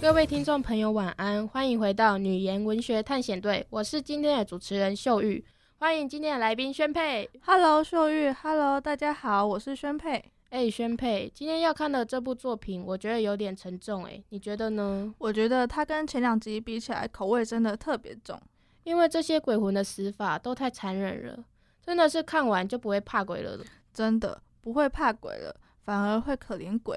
各位听众朋友，晚安！欢迎回到女言文学探险队，我是今天的主持人秀玉。欢迎今天的来宾宣佩。Hello，秀玉。Hello，大家好，我是宣佩。哎、欸，宣佩，今天要看的这部作品，我觉得有点沉重。哎，你觉得呢？我觉得它跟前两集比起来，口味真的特别重，因为这些鬼魂的死法都太残忍了，真的是看完就不会怕鬼了。真的不会怕鬼了，反而会可怜鬼。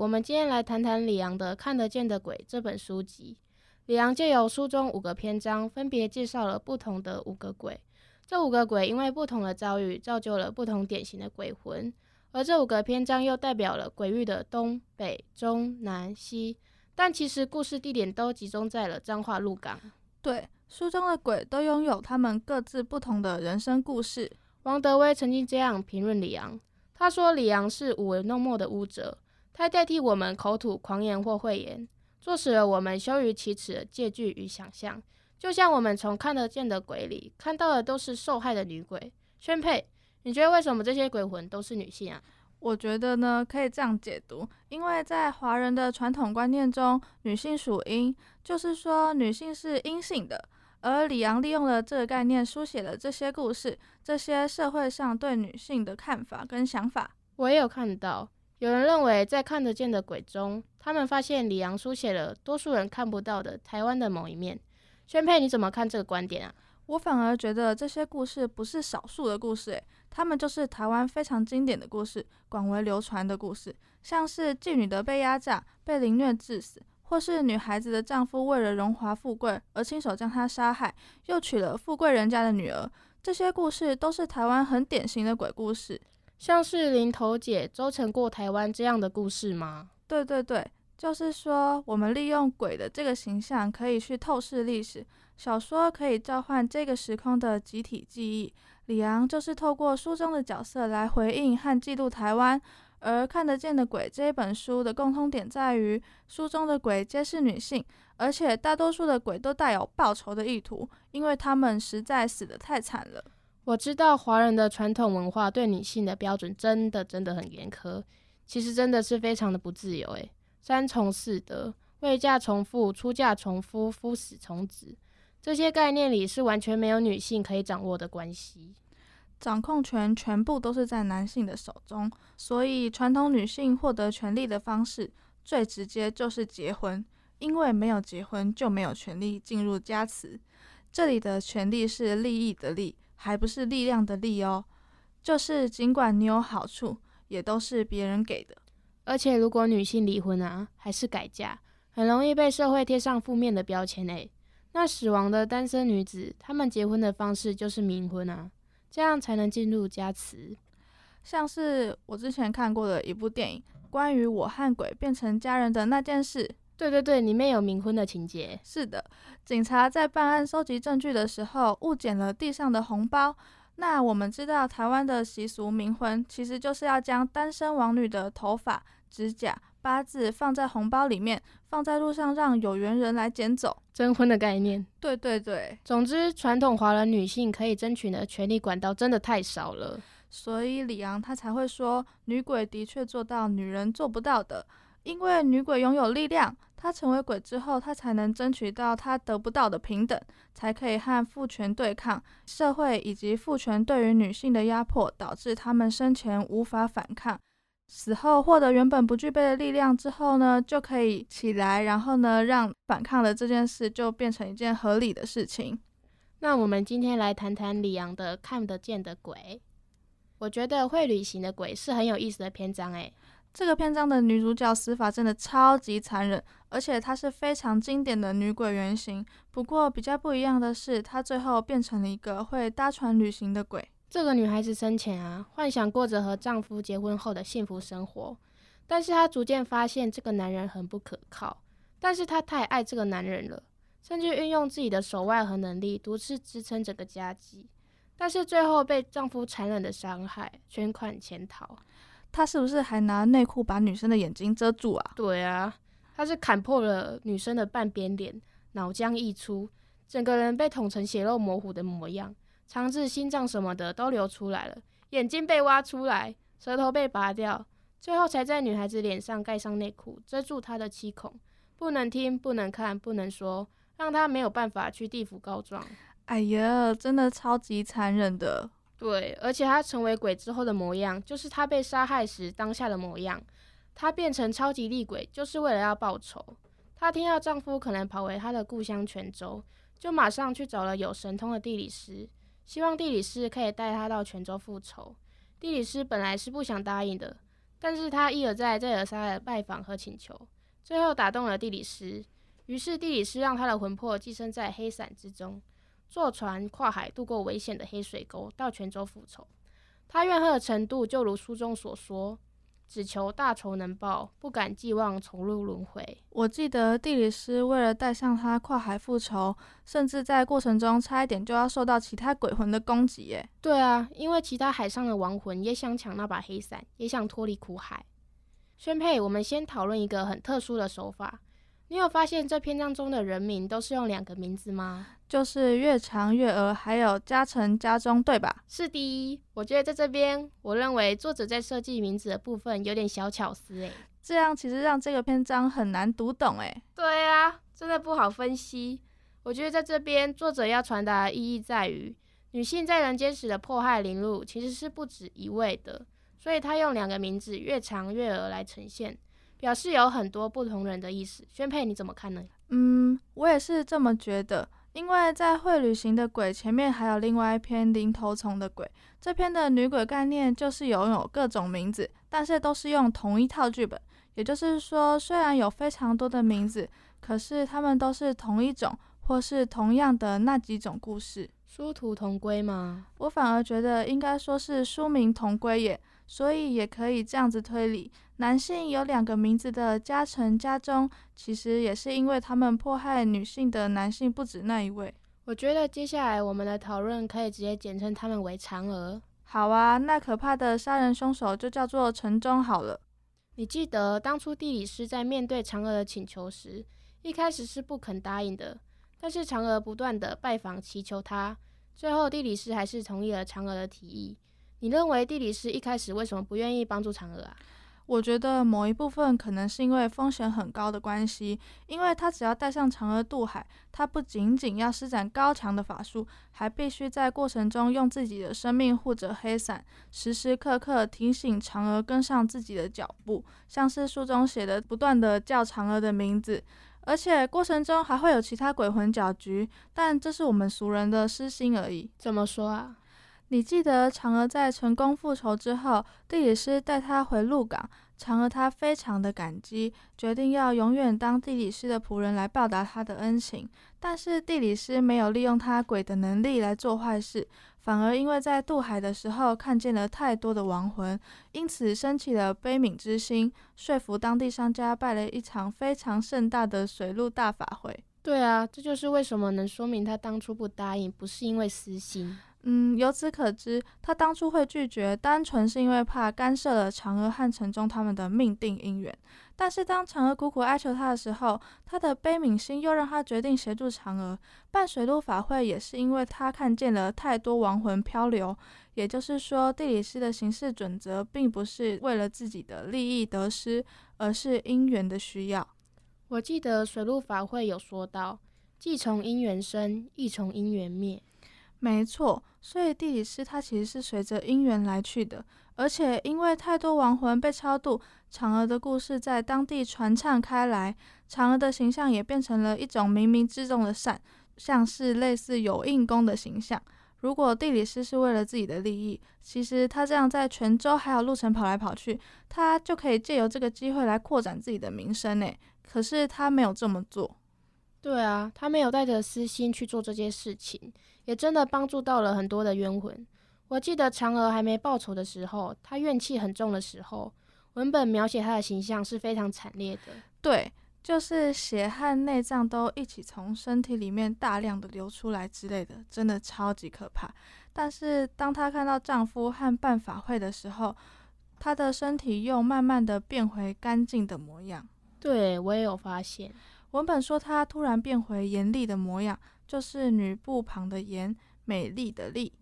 我们今天来谈谈李昂的《看得见的鬼》这本书籍。李昂借由书中五个篇章，分别介绍了不同的五个鬼。这五个鬼因为不同的遭遇，造就了不同典型的鬼魂。而这五个篇章又代表了鬼域的东北中南西。但其实故事地点都集中在了彰化鹿港。对，书中的鬼都拥有他们各自不同的人生故事。王德威曾经这样评论李昂，他说：“李昂是舞文弄墨的巫者。”他代替我们口吐狂言或秽言，作使了我们羞于启齿的借据与想象。就像我们从看得见的鬼里看到的都是受害的女鬼。宣佩，你觉得为什么这些鬼魂都是女性啊？我觉得呢，可以这样解读，因为在华人的传统观念中，女性属阴，就是说女性是阴性的。而李昂利用了这个概念，书写了这些故事，这些社会上对女性的看法跟想法。我也有看到。有人认为，在看得见的鬼中，他们发现李昂书写了多数人看不到的台湾的某一面。宣佩，你怎么看这个观点啊？我反而觉得这些故事不是少数的故事，诶，他们就是台湾非常经典的故事，广为流传的故事，像是妓女的被压榨、被凌虐致死，或是女孩子的丈夫为了荣华富贵而亲手将她杀害，又娶了富贵人家的女儿。这些故事都是台湾很典型的鬼故事。像是林头姐周成过台湾这样的故事吗？对对对，就是说我们利用鬼的这个形象，可以去透视历史。小说可以召唤这个时空的集体记忆。李昂就是透过书中的角色来回应和记录台湾。而看得见的鬼这一本书的共通点在于，书中的鬼皆是女性，而且大多数的鬼都带有报仇的意图，因为他们实在死得太惨了。我知道华人的传统文化对女性的标准真的真的很严苛，其实真的是非常的不自由。诶，三从四德，未嫁从父，出嫁从夫，夫死从子，这些概念里是完全没有女性可以掌握的关系，掌控权全部都是在男性的手中。所以传统女性获得权利的方式最直接就是结婚，因为没有结婚就没有权利进入家祠。这里的权利是利益的利。还不是力量的力哦，就是尽管你有好处，也都是别人给的。而且如果女性离婚啊，还是改嫁，很容易被社会贴上负面的标签诶。那死亡的单身女子，她们结婚的方式就是冥婚啊，这样才能进入家祠。像是我之前看过的一部电影，关于我和鬼变成家人的那件事。对对对，里面有冥婚的情节。是的，警察在办案收集证据的时候误捡了地上的红包。那我们知道台湾的习俗冥婚，其实就是要将单身王女的头发、指甲、八字放在红包里面，放在路上让有缘人来捡走。征婚的概念。对对对。总之，传统华人女性可以争取的权利管道真的太少了。所以李昂他才会说，女鬼的确做到女人做不到的。因为女鬼拥有力量，她成为鬼之后，她才能争取到她得不到的平等，才可以和父权对抗。社会以及父权对于女性的压迫，导致她们生前无法反抗，死后获得原本不具备的力量之后呢，就可以起来，然后呢，让反抗的这件事就变成一件合理的事情。那我们今天来谈谈李昂的《看得见的鬼》，我觉得会旅行的鬼是很有意思的篇章，诶。这个篇章的女主角死法真的超级残忍，而且她是非常经典的女鬼原型。不过比较不一样的是，她最后变成了一个会搭船旅行的鬼。这个女孩子生前啊，幻想过着和丈夫结婚后的幸福生活，但是她逐渐发现这个男人很不可靠。但是她太爱这个男人了，甚至运用自己的手腕和能力独自支撑整个家计。但是最后被丈夫残忍的伤害，卷款潜逃。她是不是还拿内裤把女生的眼睛遮住啊？对啊，她是砍破了女生的半边脸，脑浆溢出，整个人被捅成血肉模糊的模样，肠子、心脏什么的都流出来了，眼睛被挖出来，舌头被拔掉，最后才在女孩子脸上盖上内裤，遮住她的七孔，不能听，不能看，不能说，让她没有办法去地府告状。哎呀，真的超级残忍的。对，而且她成为鬼之后的模样，就是她被杀害时当下的模样。她变成超级厉鬼，就是为了要报仇。她听到丈夫可能跑回她的故乡泉州，就马上去找了有神通的地理师，希望地理师可以带她到泉州复仇。地理师本来是不想答应的，但是她一而再、再而三的拜访和请求，最后打动了地理师。于是地理师让她的魂魄寄生在黑伞之中。坐船跨海渡过危险的黑水沟，到泉州复仇。他怨恨的程度就如书中所说，只求大仇能报，不敢寄望重入轮回。我记得地理师为了带上他跨海复仇，甚至在过程中差一点就要受到其他鬼魂的攻击。耶，对啊，因为其他海上的亡魂也想抢那把黑伞，也想脱离苦海。宣佩，我们先讨论一个很特殊的手法。你有发现这篇章中的人名都是用两个名字吗？就是月嫦、月娥，还有家成、家中，对吧？是的，我觉得在这边，我认为作者在设计名字的部分有点小巧思诶。这样其实让这个篇章很难读懂诶。对啊，真的不好分析。我觉得在这边，作者要传达的意义在于，女性在人间时的迫害凌辱其实是不止一位的，所以他用两个名字月嫦、月娥来呈现。表示有很多不同人的意思，宣佩你怎么看呢？嗯，我也是这么觉得，因为在会旅行的鬼前面还有另外一篇零头虫的鬼，这篇的女鬼概念就是拥有各种名字，但是都是用同一套剧本，也就是说，虽然有非常多的名字，可是他们都是同一种或是同样的那几种故事，殊途同归吗？我反而觉得应该说是殊名同归也。所以也可以这样子推理，男性有两个名字的家成、家中，其实也是因为他们迫害女性的男性不止那一位。我觉得接下来我们的讨论可以直接简称他们为嫦娥。好啊，那可怕的杀人凶手就叫做城中好了。你记得当初地理师在面对嫦娥的请求时，一开始是不肯答应的，但是嫦娥不断的拜访祈求他，最后地理师还是同意了嫦娥的提议。你认为地理师一开始为什么不愿意帮助嫦娥啊？我觉得某一部分可能是因为风险很高的关系，因为他只要带上嫦娥渡海，他不仅仅要施展高强的法术，还必须在过程中用自己的生命护着黑伞，时时刻刻提醒嫦娥跟上自己的脚步，像是书中写的，不断的叫嫦娥的名字，而且过程中还会有其他鬼魂搅局，但这是我们俗人的私心而已。怎么说啊？你记得嫦娥在成功复仇之后，地理师带她回鹿港，嫦娥她非常的感激，决定要永远当地理师的仆人来报答她的恩情。但是地理师没有利用他鬼的能力来做坏事，反而因为在渡海的时候看见了太多的亡魂，因此生起了悲悯之心，说服当地商家办了一场非常盛大的水陆大法会。对啊，这就是为什么能说明他当初不答应，不是因为私心。嗯，由此可知，他当初会拒绝，单纯是因为怕干涉了嫦娥和城中他们的命定姻缘。但是当嫦娥苦苦哀求他的时候，他的悲悯心又让他决定协助嫦娥办水陆法会，也是因为他看见了太多亡魂漂流。也就是说，地理师的行事准则并不是为了自己的利益得失，而是因缘的需要。我记得水陆法会有说到，既从因缘生，亦从因缘灭。没错，所以地理师他其实是随着因缘来去的，而且因为太多亡魂被超度，嫦娥的故事在当地传唱开来，嫦娥的形象也变成了一种冥冥之中的善，像是类似有应功的形象。如果地理师是为了自己的利益，其实他这样在泉州还有路程跑来跑去，他就可以借由这个机会来扩展自己的名声呢。可是他没有这么做。对啊，他没有带着私心去做这件事情。也真的帮助到了很多的冤魂。我记得嫦娥还没报仇的时候，她怨气很重的时候，文本描写她的形象是非常惨烈的。对，就是血和内脏都一起从身体里面大量的流出来之类的，真的超级可怕。但是当她看到丈夫和办法会的时候，她的身体又慢慢的变回干净的模样。对，我也有发现。文本说她突然变回严厉的模样，就是女部旁的颜，美丽的丽。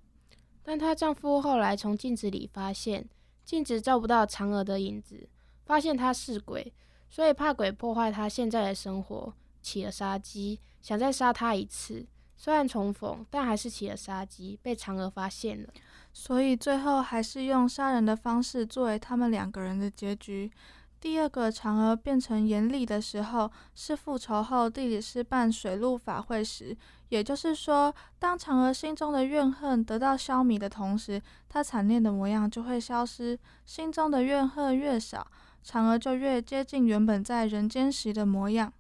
但她丈夫后来从镜子里发现，镜子照不到嫦娥的影子，发现她是鬼。所以怕鬼破坏她现在的生活，起了杀机，想再杀她一次。虽然重逢，但还是起了杀机，被嫦娥发现了。所以最后还是用杀人的方式作为他们两个人的结局。第二个嫦娥变成严厉的时候，是复仇后地理师办水陆法会时。也就是说，当嫦娥心中的怨恨得到消弭的同时，她惨烈的模样就会消失。心中的怨恨越少，嫦娥就越接近原本在人间时的模样。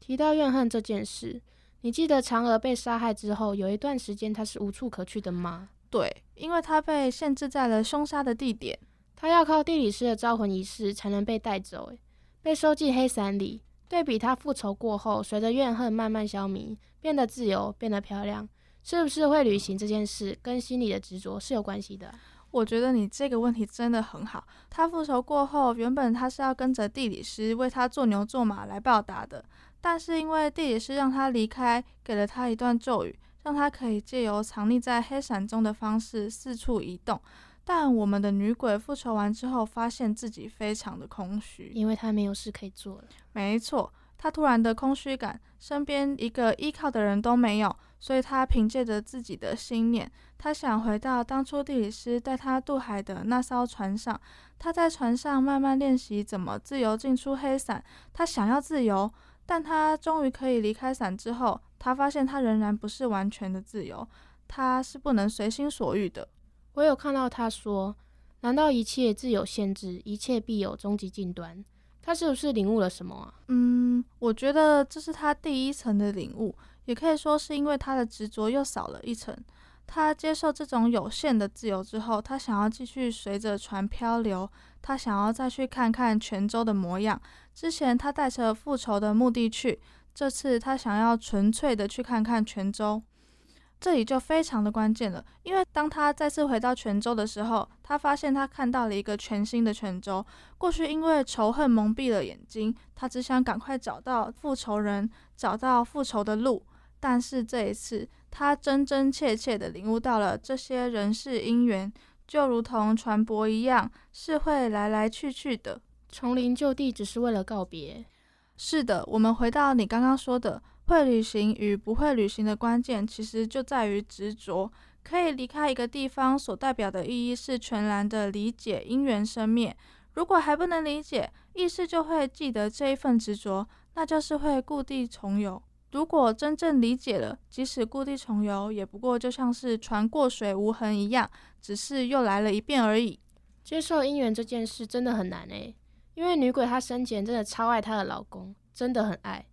提到怨恨这件事，你记得嫦娥被杀害之后有一段时间她是无处可去的吗？对，因为她被限制在了凶杀的地点，她要靠地理师的招魂仪式才能被带走，诶，被收进黑伞里。对比他复仇过后，随着怨恨慢慢消弭，变得自由，变得漂亮，是不是会旅行这件事跟心里的执着是有关系的？我觉得你这个问题真的很好。他复仇过后，原本他是要跟着地理师为他做牛做马来报答的，但是因为地理师让他离开，给了他一段咒语，让他可以借由藏匿在黑伞中的方式四处移动。但我们的女鬼复仇完之后，发现自己非常的空虚，因为她没有事可以做了。没错。她突然的空虚感，身边一个依靠的人都没有，所以她凭借着自己的心念，她想回到当初地理师带她渡海的那艘船上。她在船上慢慢练习怎么自由进出黑伞。她想要自由，但她终于可以离开伞之后，她发现她仍然不是完全的自由，她是不能随心所欲的。我有看到他说：“难道一切自有限制，一切必有终极尽端？”他是不是领悟了什么啊？嗯，我觉得这是他第一层的领悟，也可以说是因为他的执着又少了一层。他接受这种有限的自由之后，他想要继续随着船漂流，他想要再去看看泉州的模样。之前他带着复仇的目的去，这次他想要纯粹的去看看泉州。这里就非常的关键了，因为当他再次回到泉州的时候，他发现他看到了一个全新的泉州。过去因为仇恨蒙蔽了眼睛，他只想赶快找到复仇人，找到复仇的路。但是这一次，他真真切切的领悟到了这些人世因缘，就如同船舶一样，是会来来去去的。从零就地，只是为了告别。是的，我们回到你刚刚说的。会旅行与不会旅行的关键，其实就在于执着。可以离开一个地方，所代表的意义是全然的理解因缘生灭。如果还不能理解，意识就会记得这一份执着，那就是会故地重游。如果真正理解了，即使故地重游，也不过就像是船过水无痕一样，只是又来了一遍而已。接受因缘这件事真的很难诶，因为女鬼她生前真的超爱她的老公，真的很爱。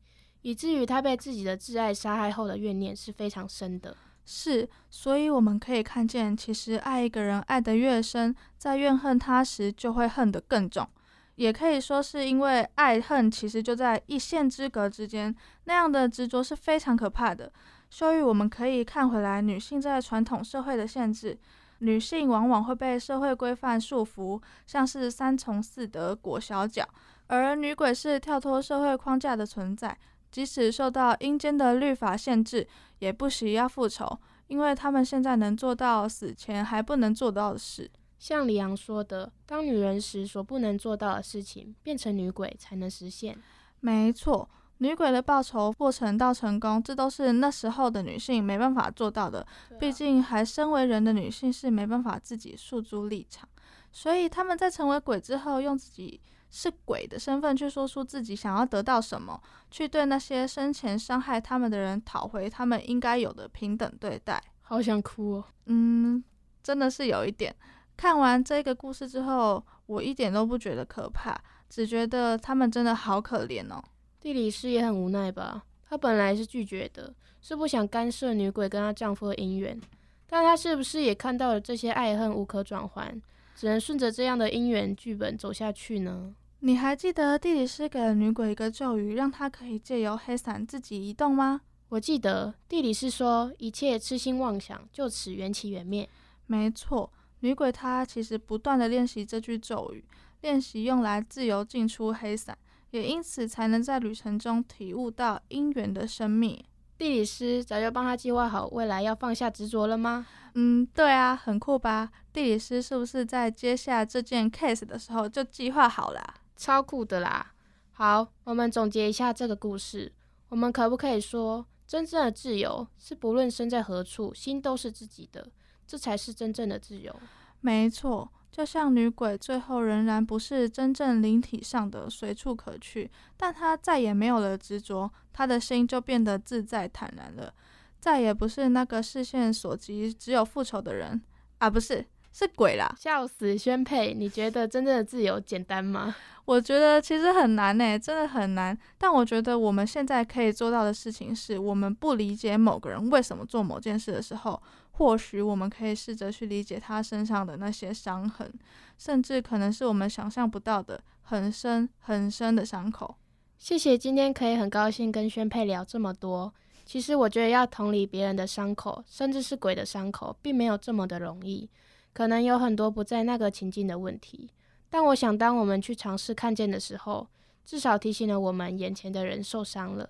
以至于他被自己的挚爱杀害后的怨念是非常深的。是，所以我们可以看见，其实爱一个人爱得越深，在怨恨他时就会恨得更重。也可以说是因为爱恨其实就在一线之隔之间，那样的执着是非常可怕的。所以我们可以看回来，女性在传统社会的限制，女性往往会被社会规范束缚，像是三从四德、裹小脚，而女鬼是跳脱社会框架的存在。即使受到阴间的律法限制，也不惜要复仇，因为他们现在能做到死前还不能做到的事。像李阳说的，当女人时所不能做到的事情，变成女鬼才能实现。没错，女鬼的报仇过程到成功，这都是那时候的女性没办法做到的。毕竟还身为人的女性是没办法自己诉诸立场，所以他们在成为鬼之后，用自己。是鬼的身份去说出自己想要得到什么，去对那些生前伤害他们的人讨回他们应该有的平等对待。好想哭哦，嗯，真的是有一点。看完这个故事之后，我一点都不觉得可怕，只觉得他们真的好可怜哦。地理师也很无奈吧？他本来是拒绝的，是不想干涉女鬼跟她丈夫的姻缘，但她是不是也看到了这些爱恨无可转换，只能顺着这样的姻缘剧本走下去呢？你还记得地理师给了女鬼一个咒语，让她可以借由黑伞自己移动吗？我记得地理师说，一切痴心妄想就此缘起缘灭。没错，女鬼她其实不断地练习这句咒语，练习用来自由进出黑伞，也因此才能在旅程中体悟到因缘的生命。地理师早就帮他计划好未来要放下执着了吗？嗯，对啊，很酷吧？地理师是不是在接下这件 case 的时候就计划好了？超酷的啦！好，我们总结一下这个故事。我们可不可以说，真正的自由是不论身在何处，心都是自己的，这才是真正的自由。没错。就像女鬼最后仍然不是真正灵体上的随处可去，但她再也没有了执着，她的心就变得自在坦然了，再也不是那个视线所及只有复仇的人啊，不是，是鬼啦！笑死，宣佩，你觉得真正的自由简单吗？我觉得其实很难诶，真的很难。但我觉得我们现在可以做到的事情是，我们不理解某个人为什么做某件事的时候。或许我们可以试着去理解他身上的那些伤痕，甚至可能是我们想象不到的很深很深的伤口。谢谢今天可以很高兴跟宣佩聊这么多。其实我觉得要同理别人的伤口，甚至是鬼的伤口，并没有这么的容易。可能有很多不在那个情境的问题，但我想当我们去尝试看见的时候，至少提醒了我们眼前的人受伤了。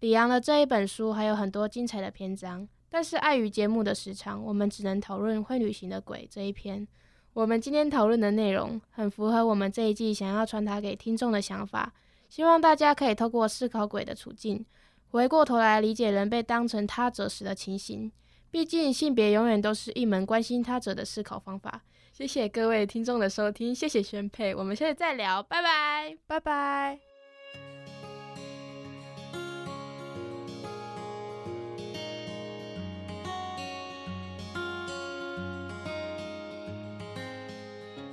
李阳的这一本书还有很多精彩的篇章。但是碍于节目的时长，我们只能讨论会旅行的鬼这一篇。我们今天讨论的内容很符合我们这一季想要传达给听众的想法，希望大家可以透过思考鬼的处境，回过头来理解人被当成他者时的情形。毕竟性别永远都是一门关心他者的思考方法。谢谢各位听众的收听，谢谢宣佩，我们下次再聊，拜拜，拜拜。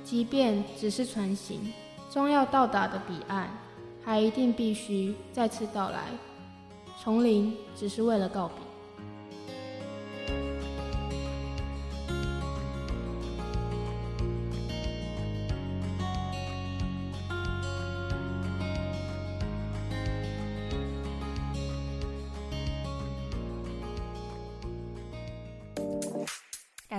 即便只是船行，终要到达的彼岸，还一定必须再次到来。丛林只是为了告别。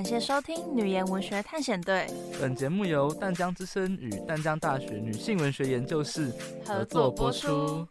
感谢收听《女言文学探险队》。本节目由淡江之声与淡江大学女性文学研究室合作播出。